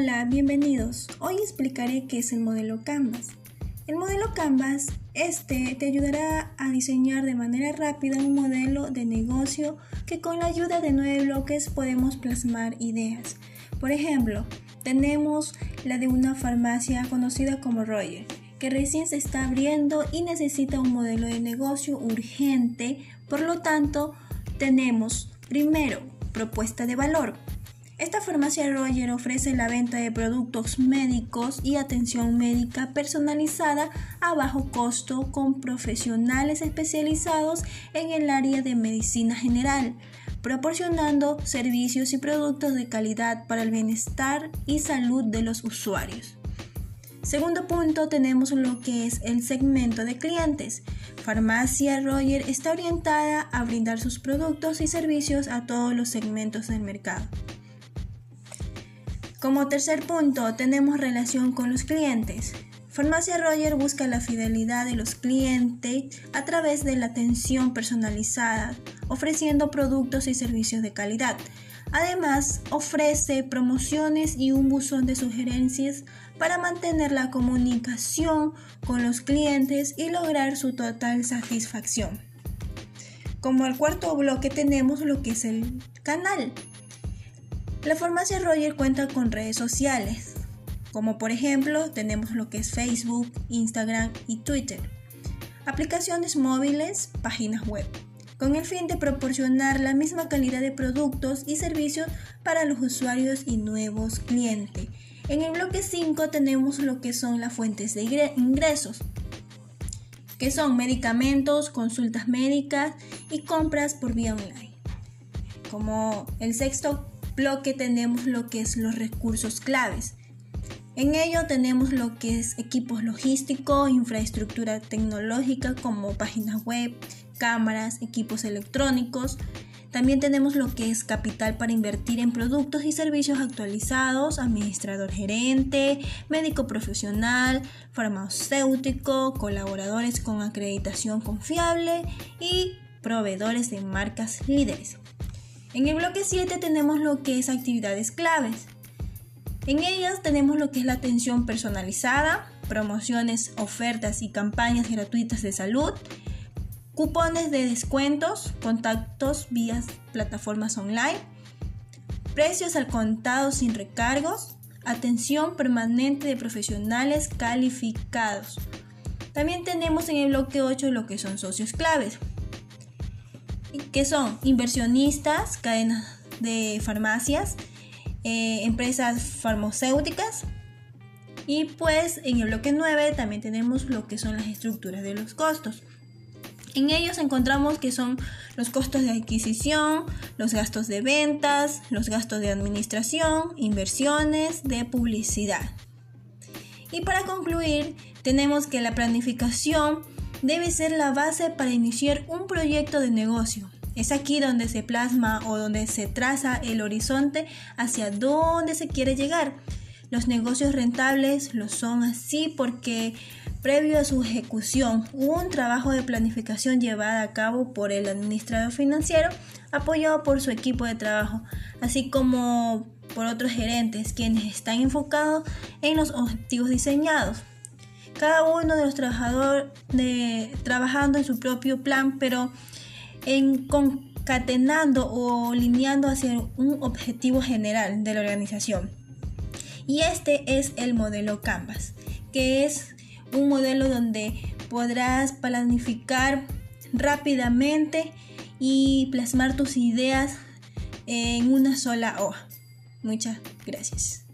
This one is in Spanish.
Hola, bienvenidos. Hoy explicaré qué es el modelo Canvas. El modelo Canvas, este te ayudará a diseñar de manera rápida un modelo de negocio que con la ayuda de nueve bloques podemos plasmar ideas. Por ejemplo, tenemos la de una farmacia conocida como Roger, que recién se está abriendo y necesita un modelo de negocio urgente. Por lo tanto, tenemos primero propuesta de valor. Esta farmacia Roger ofrece la venta de productos médicos y atención médica personalizada a bajo costo con profesionales especializados en el área de medicina general, proporcionando servicios y productos de calidad para el bienestar y salud de los usuarios. Segundo punto tenemos lo que es el segmento de clientes. Farmacia Roger está orientada a brindar sus productos y servicios a todos los segmentos del mercado. Como tercer punto, tenemos relación con los clientes. Farmacia Roger busca la fidelidad de los clientes a través de la atención personalizada, ofreciendo productos y servicios de calidad. Además, ofrece promociones y un buzón de sugerencias para mantener la comunicación con los clientes y lograr su total satisfacción. Como el cuarto bloque tenemos lo que es el canal. La farmacia Roger cuenta con redes sociales, como por ejemplo tenemos lo que es Facebook, Instagram y Twitter, aplicaciones móviles, páginas web, con el fin de proporcionar la misma calidad de productos y servicios para los usuarios y nuevos clientes. En el bloque 5 tenemos lo que son las fuentes de ingresos, que son medicamentos, consultas médicas y compras por vía online. Como el sexto bloque tenemos lo que es los recursos claves. En ello tenemos lo que es equipos logísticos, infraestructura tecnológica como páginas web, cámaras, equipos electrónicos. También tenemos lo que es capital para invertir en productos y servicios actualizados, administrador gerente, médico profesional, farmacéutico, colaboradores con acreditación confiable y proveedores de marcas líderes. En el bloque 7 tenemos lo que es actividades claves. En ellas tenemos lo que es la atención personalizada, promociones, ofertas y campañas gratuitas de salud, cupones de descuentos, contactos vía plataformas online, precios al contado sin recargos, atención permanente de profesionales calificados. También tenemos en el bloque 8 lo que son socios claves, que son inversionistas, cadenas de farmacias, eh, empresas farmacéuticas. Y pues en el bloque 9 también tenemos lo que son las estructuras de los costos. En ellos encontramos que son los costos de adquisición, los gastos de ventas, los gastos de administración, inversiones, de publicidad. Y para concluir, tenemos que la planificación debe ser la base para iniciar un proyecto de negocio. Es aquí donde se plasma o donde se traza el horizonte hacia dónde se quiere llegar. Los negocios rentables lo son así porque previo a su ejecución hubo un trabajo de planificación llevada a cabo por el administrador financiero apoyado por su equipo de trabajo, así como por otros gerentes quienes están enfocados en los objetivos diseñados cada uno de los trabajadores trabajando en su propio plan, pero en concatenando o lineando hacia un objetivo general de la organización. Y este es el modelo Canvas, que es un modelo donde podrás planificar rápidamente y plasmar tus ideas en una sola hoja. Muchas gracias.